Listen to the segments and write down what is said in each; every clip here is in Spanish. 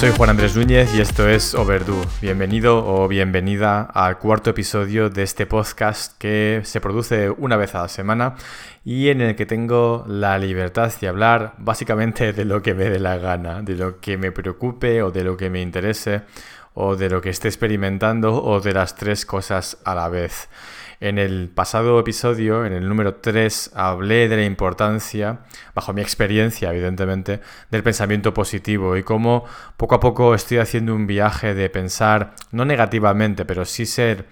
Soy Juan Andrés Núñez y esto es Overdue. Bienvenido o bienvenida al cuarto episodio de este podcast que se produce una vez a la semana y en el que tengo la libertad de hablar básicamente de lo que me dé la gana, de lo que me preocupe o de lo que me interese o de lo que esté experimentando o de las tres cosas a la vez. En el pasado episodio, en el número 3, hablé de la importancia, bajo mi experiencia evidentemente, del pensamiento positivo y cómo poco a poco estoy haciendo un viaje de pensar, no negativamente, pero sí ser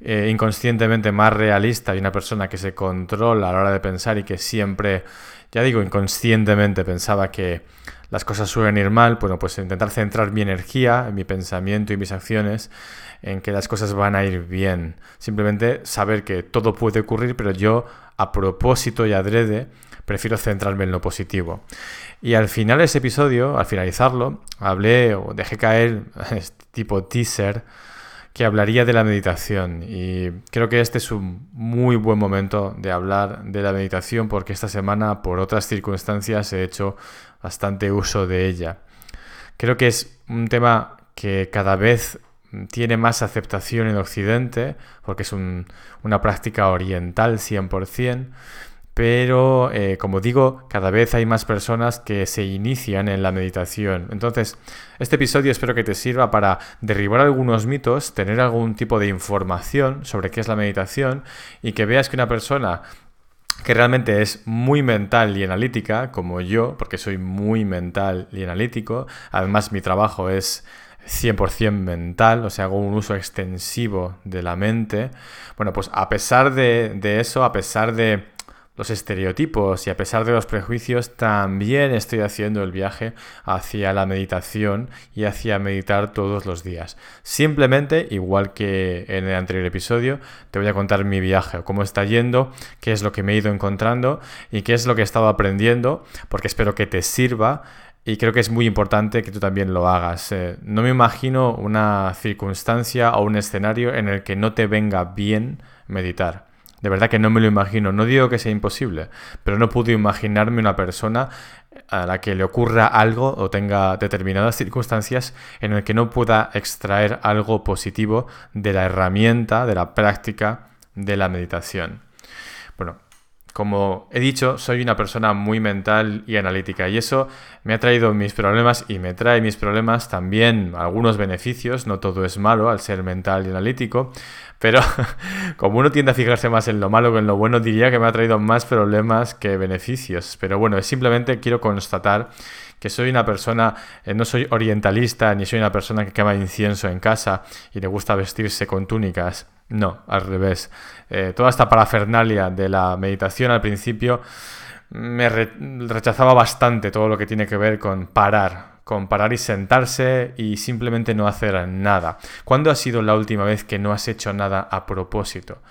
eh, inconscientemente más realista y una persona que se controla a la hora de pensar y que siempre, ya digo, inconscientemente pensaba que las cosas suelen ir mal, bueno, pues intentar centrar mi energía, mi pensamiento y mis acciones en que las cosas van a ir bien. Simplemente saber que todo puede ocurrir, pero yo a propósito y adrede prefiero centrarme en lo positivo. Y al final de ese episodio, al finalizarlo, hablé o dejé caer este tipo teaser que hablaría de la meditación. Y creo que este es un muy buen momento de hablar de la meditación porque esta semana, por otras circunstancias, he hecho bastante uso de ella. Creo que es un tema que cada vez tiene más aceptación en Occidente, porque es una práctica oriental 100%, pero eh, como digo, cada vez hay más personas que se inician en la meditación. Entonces, este episodio espero que te sirva para derribar algunos mitos, tener algún tipo de información sobre qué es la meditación y que veas que una persona que realmente es muy mental y analítica, como yo, porque soy muy mental y analítico, además mi trabajo es 100% mental, o sea, hago un uso extensivo de la mente. Bueno, pues a pesar de, eso, a pesar de los estereotipos y a pesar de los prejuicios, también estoy haciendo el viaje hacia la meditación y hacia meditar todos los días. Simplemente, igual que en el anterior episodio, te voy a contar mi viaje, cómo está yendo, qué es lo que me he ido encontrando y qué es lo que he estado aprendiendo, porque espero que te sirva y creo que es muy importante que tú también lo hagas. Eh, no me imagino una circunstancia o un escenario en el que no te venga bien meditar. De verdad que no me lo imagino. No digo que sea imposible, pero no puedo imaginarme una persona a la que le ocurra algo o tenga determinadas circunstancias en el que no pueda extraer algo positivo de la herramienta, de la práctica de la meditación. Como he dicho, soy una persona muy mental y analítica y eso me ha traído mis problemas y me trae mis problemas también algunos beneficios, no todo es malo al ser mental y analítico, pero como uno tiende a fijarse más en lo malo que en lo bueno, diría que me ha traído más problemas que beneficios. Pero bueno, simplemente quiero constatar que soy una persona, eh, no soy orientalista, ni soy una persona que quema incienso en casa y le gusta vestirse con túnicas. No, al revés. Eh, toda esta parafernalia de la meditación al principio me rechazaba bastante todo lo que tiene que ver con parar, con parar y sentarse y simplemente no hacer nada. ¿Cuándo ha sido la última vez que no has hecho nada a propósito?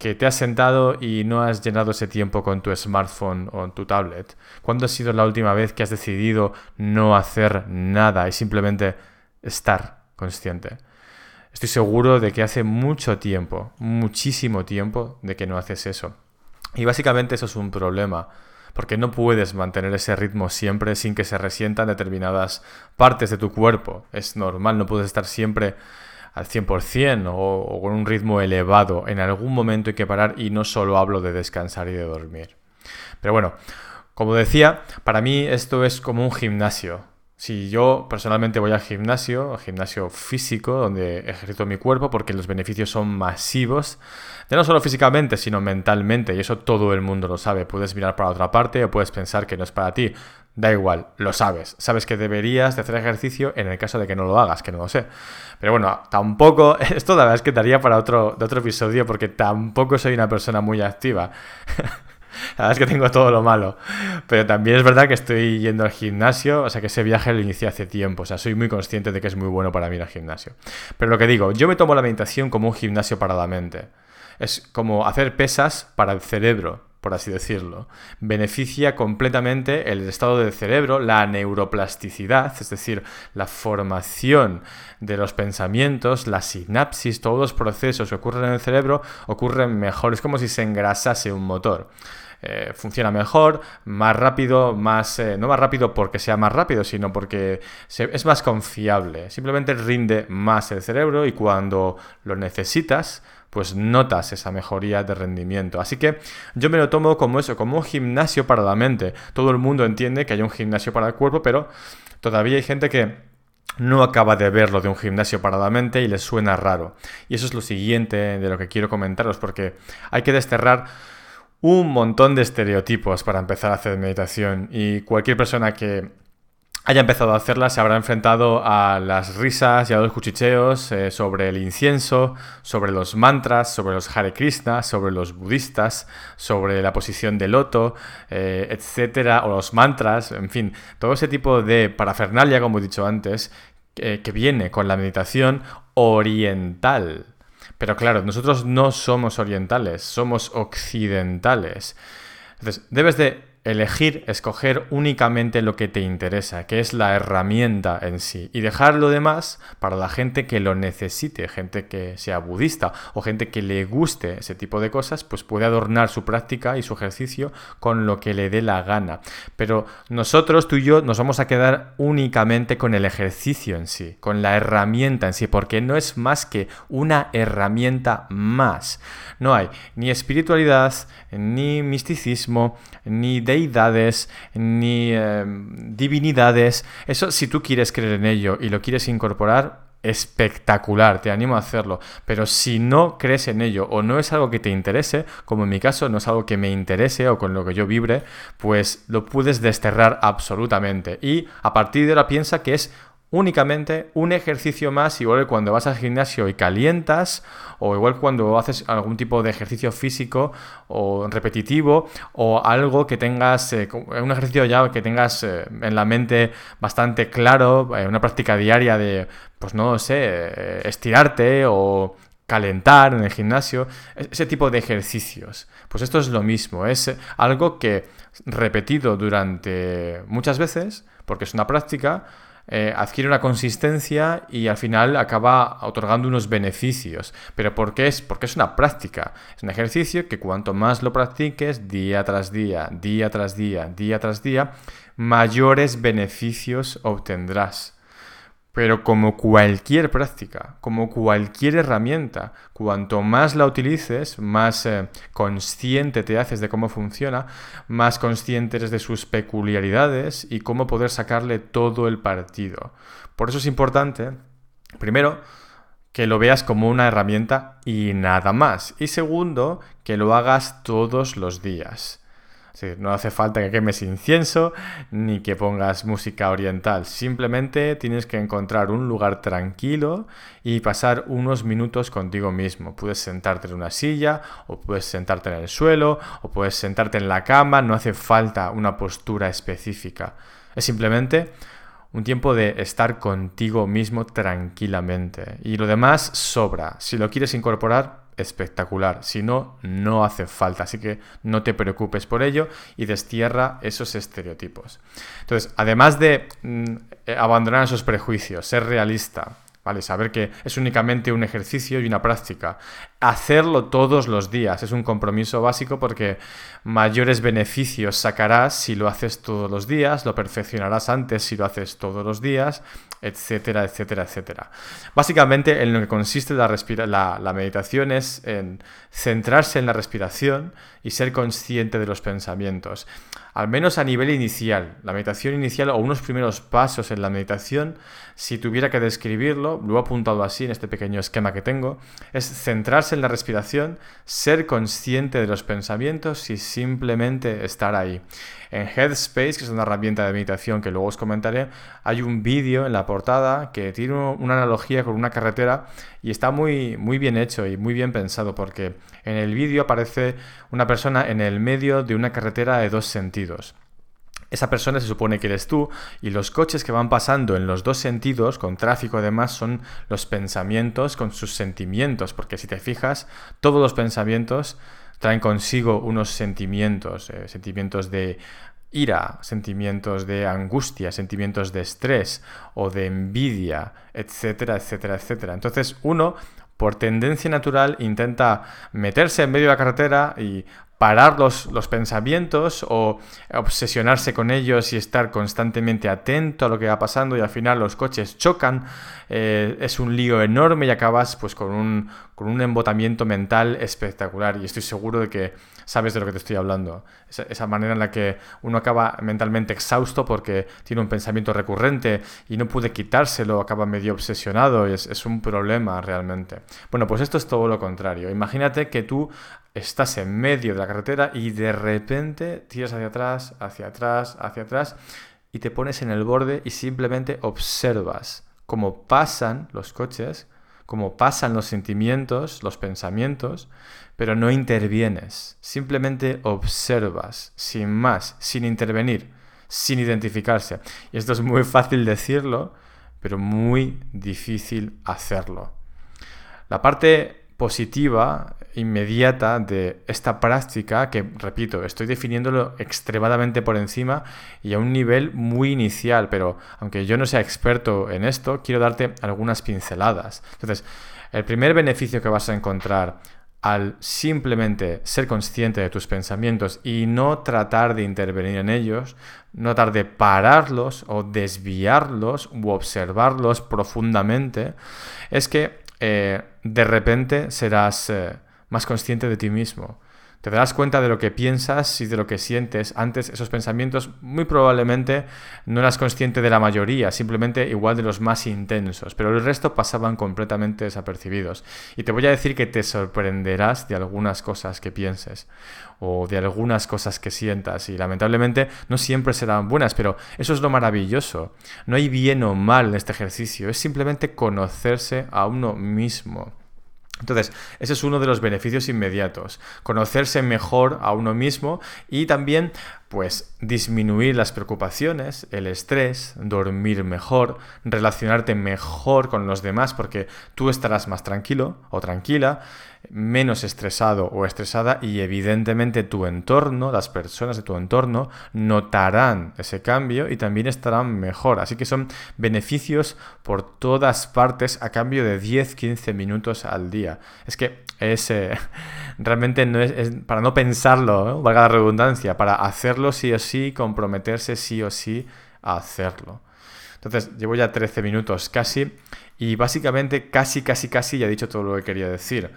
Que te has sentado y no has llenado ese tiempo con tu smartphone o tu tablet. ¿Cuándo ha sido la última vez que has decidido no hacer nada y simplemente estar consciente? Estoy seguro de que hace mucho tiempo, muchísimo tiempo, de que no haces eso. Y básicamente eso es un problema, porque no puedes mantener ese ritmo siempre sin que se resientan determinadas partes de tu cuerpo. Es normal, no puedes estar siempre al 100% o, o con un ritmo elevado. En algún momento hay que parar y no solo hablo de descansar y de dormir. Pero bueno, como decía, para mí esto es como un gimnasio. Si yo personalmente voy al gimnasio, al gimnasio físico, donde ejercito mi cuerpo, porque los beneficios son masivos, ya no solo físicamente, sino mentalmente, y eso todo el mundo lo sabe. Puedes mirar para otra parte o puedes pensar que no es para ti. Da igual, lo sabes. Sabes que deberías de hacer ejercicio en el caso de que no lo hagas, que no lo sé. Pero bueno, tampoco, esto la verdad es que daría para otro, de otro episodio porque tampoco soy una persona muy activa. La verdad es que tengo todo lo malo. Pero también es verdad que estoy yendo al gimnasio, o sea que ese viaje lo inicié hace tiempo. O sea, soy muy consciente de que es muy bueno para mí ir al gimnasio. Pero lo que digo, yo me tomo la meditación como un gimnasio para la mente. Es como hacer pesas para el cerebro. por así decirlo. Beneficia completamente el estado del cerebro, la neuroplasticidad, es decir, la formación de los pensamientos, la sinapsis, todos los procesos que ocurren en el cerebro ocurren mejor. Es como si se engrasase un motor. Eh, funciona mejor, más rápido, más eh, no más rápido porque sea más rápido, sino porque es más confiable. Simplemente rinde más el cerebro y cuando lo necesitas, pues notas esa mejoría de rendimiento. Así que yo me lo tomo como eso, como un gimnasio para la mente. Todo el mundo entiende que hay un gimnasio para el cuerpo, pero todavía hay gente que no acaba de verlo de un gimnasio para la mente y le suena raro. Y eso es lo siguiente de lo que quiero comentaros, porque hay que desterrar un montón de estereotipos para empezar a hacer meditación y cualquier persona que haya empezado a hacerla se habrá enfrentado a las risas y a los cuchicheos eh, sobre el incienso, sobre los mantras, sobre los Hare Krishna, sobre los budistas, sobre la posición del loto, eh, etcétera, o los mantras, en fin, todo ese tipo de parafernalia, como he dicho antes, que viene con la meditación oriental. Pero claro, nosotros no somos orientales, somos occidentales. Entonces, debes de elegir, escoger únicamente lo que te interesa, que es la herramienta en sí, y dejar lo demás para la gente que lo necesite, gente que sea budista o gente que le guste ese tipo de cosas, pues puede adornar su práctica y su ejercicio con lo que le dé la gana. Pero nosotros, tú y yo, nos vamos a quedar únicamente con el ejercicio en sí, con la herramienta en sí, porque no es más que una herramienta más. No hay ni espiritualidad, ni misticismo, ni deidades, ni em, divinidades. Eso, si tú quieres creer en ello y lo quieres incorporar, espectacular, te animo a hacerlo. Pero si no crees en ello o no es algo que te interese, como en mi caso no es algo que me interese o con lo que yo vibre, pues lo puedes desterrar absolutamente. Y a partir de ahora piensa que es únicamente un ejercicio más, igual que cuando vas al gimnasio y calientas, o igual cuando haces algún tipo de ejercicio físico o repetitivo, o algo que tengas, eh, un ejercicio ya que tengas eh, en la mente bastante claro, eh, una práctica diaria de, pues no sé, estirarte o calentar en el gimnasio, e-, ese tipo de ejercicios. Pues esto es lo mismo, es algo que repetido durante muchas veces, porque es una práctica, eh, adquiere una consistencia y al final acaba otorgando unos beneficios. ¿Pero por qué es? Porque es una práctica. Es un ejercicio que cuanto más lo practiques día tras día, día tras día, día tras día, mayores beneficios obtendrás. Pero como cualquier práctica, como cualquier herramienta, cuanto más la utilices, más eh, consciente te haces de cómo funciona, más consciente eres de sus peculiaridades y cómo poder sacarle todo el partido. Por eso es importante, primero, que lo veas como una herramienta y nada más. Y segundo, que lo hagas todos los días no hace falta que quemes incienso ni que pongas música oriental. Simplemente tienes que encontrar un lugar tranquilo y pasar unos minutos contigo mismo. Puedes sentarte en una silla o puedes sentarte en el suelo o puedes sentarte en la cama. No hace falta una postura específica. Es simplemente un tiempo de estar contigo mismo tranquilamente. Y lo demás sobra. Si lo quieres incorporar, espectacular. Si no, no hace falta. Así que no te preocupes por ello y destierra esos estereotipos. Entonces, además de mm, eh, abandonar esos prejuicios, ser realista, ¿vale? Saber que es únicamente un ejercicio y una práctica. Hacerlo todos los días es un compromiso básico porque mayores beneficios sacarás si lo haces todos los días, lo perfeccionarás antes si lo haces todos los días, etcétera, etcétera, etcétera. Básicamente en lo que consiste la, la, meditación es en centrarse en la respiración y ser consciente de los pensamientos. Al menos a nivel inicial, la meditación inicial o unos primeros pasos en la meditación, si tuviera que describirlo, lo he apuntado así en este pequeño esquema que tengo, es centrarse en la respiración, ser consciente de los pensamientos y simplemente estar ahí. En Headspace, que es una herramienta de meditación que luego os comentaré, hay un vídeo en la portada que tiene una analogía con una carretera y está muy, muy bien hecho y muy bien pensado porque en el vídeo aparece una persona en el medio de una carretera de dos sentidos. Esa persona se supone que eres tú y los coches que van pasando en los dos sentidos, con tráfico además, son los pensamientos con sus sentimientos, porque si te fijas, todos los pensamientos traen consigo unos sentimientos, eh, sentimientos de ira, sentimientos de angustia, sentimientos de estrés o de envidia, etcétera, etcétera, etcétera. Entonces uno, por tendencia natural, intenta meterse en medio de la carretera y parar los, los, pensamientos o obsesionarse con ellos y estar constantemente atento a lo que va pasando y al final los coches chocan, eh, es un lío enorme y acabas pues con un, con un embotamiento mental espectacular y estoy seguro de que sabes de lo que te estoy hablando. Esa, manera en la que uno acaba mentalmente exhausto porque tiene un pensamiento recurrente y no puede quitárselo, acaba medio obsesionado y es, es un problema realmente. Bueno, pues esto es todo lo contrario. Imagínate que tú estás en medio de la carretera y de repente tiras hacia atrás, hacia atrás, hacia atrás y te pones en el borde y simplemente observas cómo pasan los coches, cómo pasan los sentimientos, los pensamientos, pero no intervienes, simplemente observas, sin más, sin intervenir, sin identificarse. Y esto es muy fácil decirlo, pero muy difícil hacerlo. La parte positiva, inmediata de esta práctica, que repito, estoy definiéndolo extremadamente por encima y a un nivel muy inicial, pero aunque yo no sea experto en esto, quiero darte algunas pinceladas. Entonces, el primer beneficio que vas a encontrar al simplemente ser consciente de tus pensamientos y no tratar de intervenir en ellos, no tratar de pararlos o desviarlos u observarlos profundamente, es que eh, de repente serás eh, más consciente de ti mismo te darás cuenta de lo que piensas y de lo que sientes. Antes esos pensamientos muy probablemente no eras consciente de la mayoría, simplemente igual de los más intensos, pero el resto pasaban completamente desapercibidos. Y te voy a decir que te sorprenderás de algunas cosas que pienses o de algunas cosas que sientas y lamentablemente no siempre serán buenas, pero eso es lo maravilloso. No hay bien o mal en este ejercicio, es simplemente conocerse a uno mismo. Entonces, ese es uno de los beneficios inmediatos, conocerse mejor a uno mismo y también pues disminuir las preocupaciones, el estrés, dormir mejor, relacionarte mejor con los demás porque tú estarás más tranquilo o tranquila, menos estresado o estresada y evidentemente tu entorno, las personas de tu entorno notarán ese cambio y también estarán mejor. Así que son beneficios por todas partes a cambio de 10-15 minutos al día. Es que es eh, realmente no es, para no pensarlo, valga la redundancia, para hacerlo sí o sí, comprometerse sí o sí a hacerlo. Entonces, llevo ya 13 minutos casi y básicamente casi, casi, casi ya he dicho todo lo que quería decir.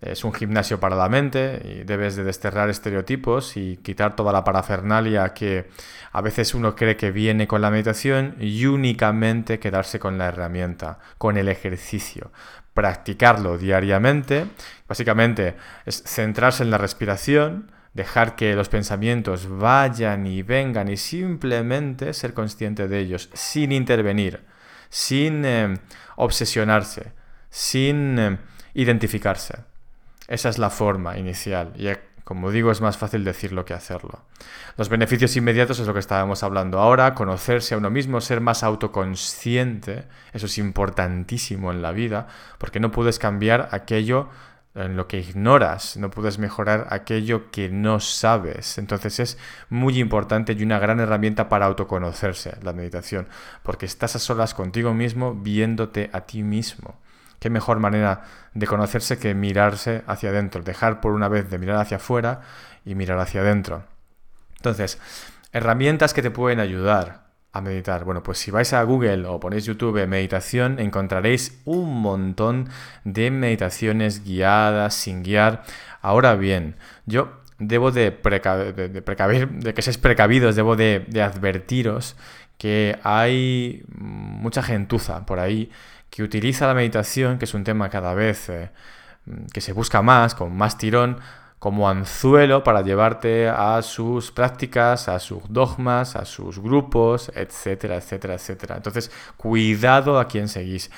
Es un gimnasio para la mente y debes de desterrar estereotipos y quitar toda la parafernalia que a veces uno cree que viene con la meditación y únicamente quedarse con la herramienta, con el ejercicio practicarlo diariamente. Básicamente es centrarse en la respiración, dejar que los pensamientos vayan y vengan y simplemente ser consciente de ellos, sin intervenir, sin eh, obsesionarse, sin eh, identificarse. Esa es la forma inicial. Y como digo, es más fácil decirlo que hacerlo. Los beneficios inmediatos es lo que estábamos hablando ahora, conocerse a uno mismo, ser más autoconsciente, eso es importantísimo en la vida, porque no puedes cambiar aquello en lo que ignoras, no puedes mejorar aquello que no sabes. Entonces es muy importante y una gran herramienta para autoconocerse la meditación, porque estás a solas contigo mismo viéndote a ti mismo qué mejor manera de conocerse que mirarse hacia adentro, dejar por una vez de mirar hacia afuera y mirar hacia adentro. Entonces, herramientas que te pueden ayudar a meditar. Bueno, pues si vais a Google o ponéis YouTube meditación, encontraréis un montón de meditaciones guiadas, sin guiar. Ahora bien, yo debo de, precaver, de, que seáis precavidos, debo de, de advertiros que hay mucha gentuza por ahí que utiliza la meditación, que es un tema cada vez eh, que se busca más, con más tirón, como anzuelo para llevarte a sus prácticas, a sus dogmas, a sus grupos, etcétera, etcétera, etcétera. Entonces, cuidado a quién seguís.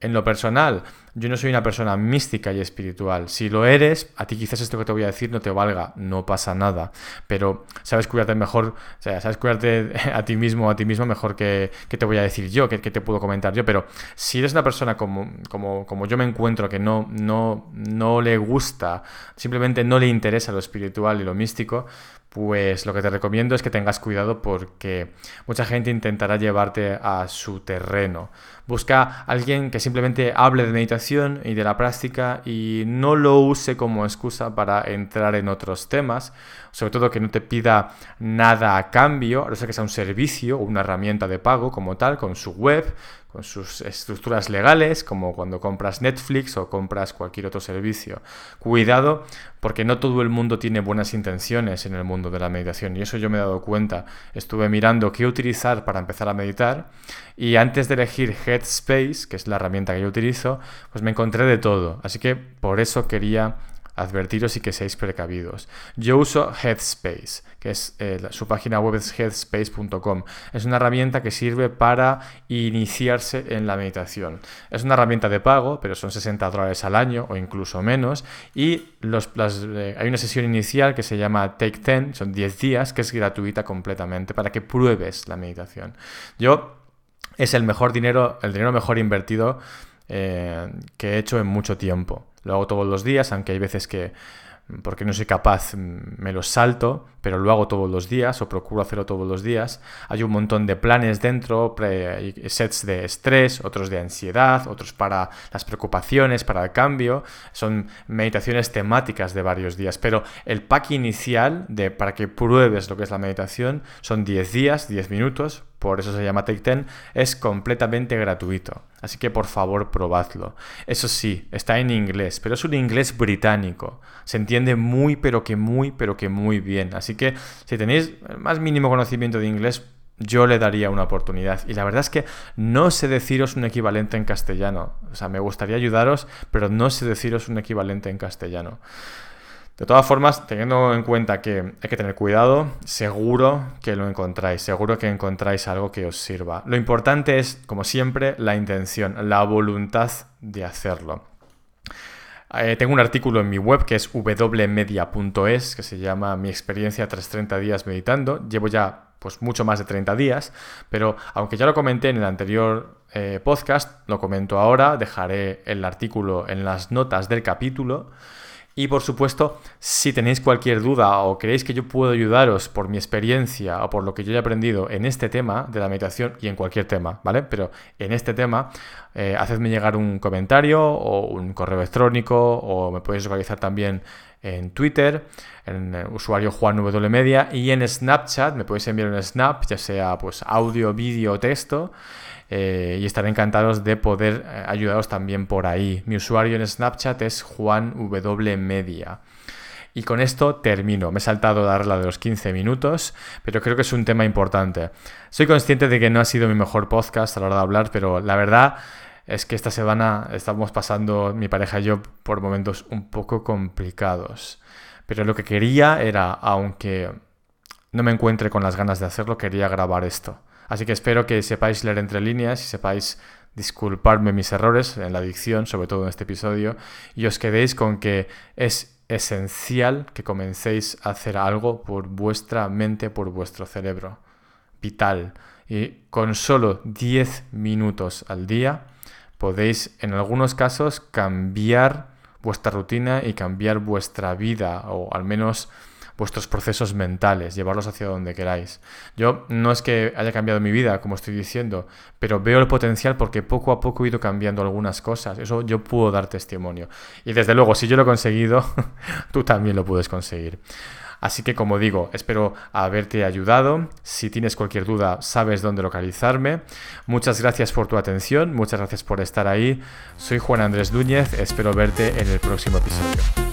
En lo personal, yo no soy una persona mística y espiritual. Si lo eres, a ti quizás esto que te voy a decir no te valga, no pasa nada. Pero sabes cuidarte mejor, o sea, sabes cuidarte a ti mismo a ti mismo mejor que, te voy a decir yo, que, te puedo comentar yo. Pero si eres una persona como, como, como yo me encuentro, que no, no, no le gusta, simplemente no le interesa lo espiritual y lo místico, pues lo que te recomiendo es que tengas cuidado porque mucha gente intentará llevarte a su terreno. Busca a alguien que simplemente hable de meditación y de la práctica y no lo use como excusa para entrar en otros temas, sobre todo que no te pida nada a cambio, a no ser que sea un servicio o una herramienta de pago como tal, con su web, con sus estructuras legales, como cuando compras Netflix o compras cualquier otro servicio. Cuidado, porque no todo el mundo tiene buenas intenciones en el mundo de la meditación, y eso yo me he dado cuenta. Estuve mirando qué utilizar para empezar a meditar, y antes de elegir Headspace, que es la herramienta que yo utilizo, pues me encontré de todo. Así que por eso quería advertiros y que seáis precavidos. Yo uso Headspace, que es eh, su página web es headspace.com. Es una herramienta que sirve para iniciarse en la meditación. Es una herramienta de pago, pero son 60 dólares al año o incluso menos. Y eh, hay una sesión inicial que se llama Take 10, son 10 días, que es gratuita completamente para que pruebes la meditación. Yo es el mejor dinero, el dinero mejor invertido eh, que he hecho en mucho tiempo. Lo hago todos los días, aunque hay veces que, porque no soy capaz, me los salto, pero lo hago todos los días o procuro hacerlo todos los días. Hay un montón de planes dentro, sets de estrés, otros de ansiedad, otros para las preocupaciones, para el cambio. Son meditaciones temáticas de varios días, pero el pack inicial de, para que pruebes lo que es la meditación son 10 días, 10 minutos, por eso se llama Take 10, es completamente gratuito. Así que por favor probadlo. Eso sí, está en inglés, pero es un inglés británico. Se entiende muy, pero que muy, pero que muy bien. Así que si tenéis el más mínimo conocimiento de inglés, yo le daría una oportunidad. Y la verdad es que no sé deciros un equivalente en castellano. O sea, me gustaría ayudaros, pero no sé deciros un equivalente en castellano. De todas formas, teniendo en cuenta que hay que tener cuidado, seguro que lo encontráis, seguro que encontráis algo que os sirva. Lo importante es, como siempre, la intención, la voluntad de hacerlo. Eh, tengo un artículo en mi web que es wmedia.es que se llama Mi experiencia tras 30 días meditando. Llevo ya pues mucho más de 30 días, pero aunque ya lo comenté en el anterior eh, podcast, lo comento ahora, dejaré el artículo en las notas del capítulo. Y por supuesto, si tenéis cualquier duda o creéis que yo puedo ayudaros por mi experiencia o por lo que yo he aprendido en este tema de la meditación y en cualquier tema, ¿vale? Pero en este tema, eh, hacedme llegar un comentario o un correo electrónico o me podéis localizar también en Twitter, en el usuario Juan W Media y en Snapchat, me podéis enviar un snap, ya sea pues audio, vídeo o texto. Eh, y estaré encantados de poder eh, ayudaros también por ahí. Mi usuario en Snapchat es Juan W Media. Y con esto termino. Me he saltado la de los 15 minutos, pero creo que es un tema importante. Soy consciente de que no ha sido mi mejor podcast a la hora de hablar, pero la verdad es que esta semana estamos pasando, mi pareja y yo, por momentos un poco complicados. Pero lo que quería era, aunque no me encuentre con las ganas de hacerlo, quería grabar esto. Así que espero que sepáis leer entre líneas y sepáis disculparme mis errores en la dicción, sobre todo en este episodio, y os quedéis con que es esencial que comencéis a hacer algo por vuestra mente, por vuestro cerebro. Vital. Y con solo 10 minutos al día podéis en algunos casos cambiar vuestra rutina y cambiar vuestra vida o al menos vuestros procesos mentales, llevarlos hacia donde queráis. Yo no es que haya cambiado mi vida, como estoy diciendo, pero veo el potencial porque poco a poco he ido cambiando algunas cosas. Eso yo puedo dar testimonio. Y desde luego, si yo lo he conseguido, tú también lo puedes conseguir. Así que como digo, espero haberte ayudado. Si tienes cualquier duda, sabes dónde localizarme. Muchas gracias por tu atención, muchas gracias por estar ahí. Soy Juan Andrés Núñez, espero verte en el próximo episodio.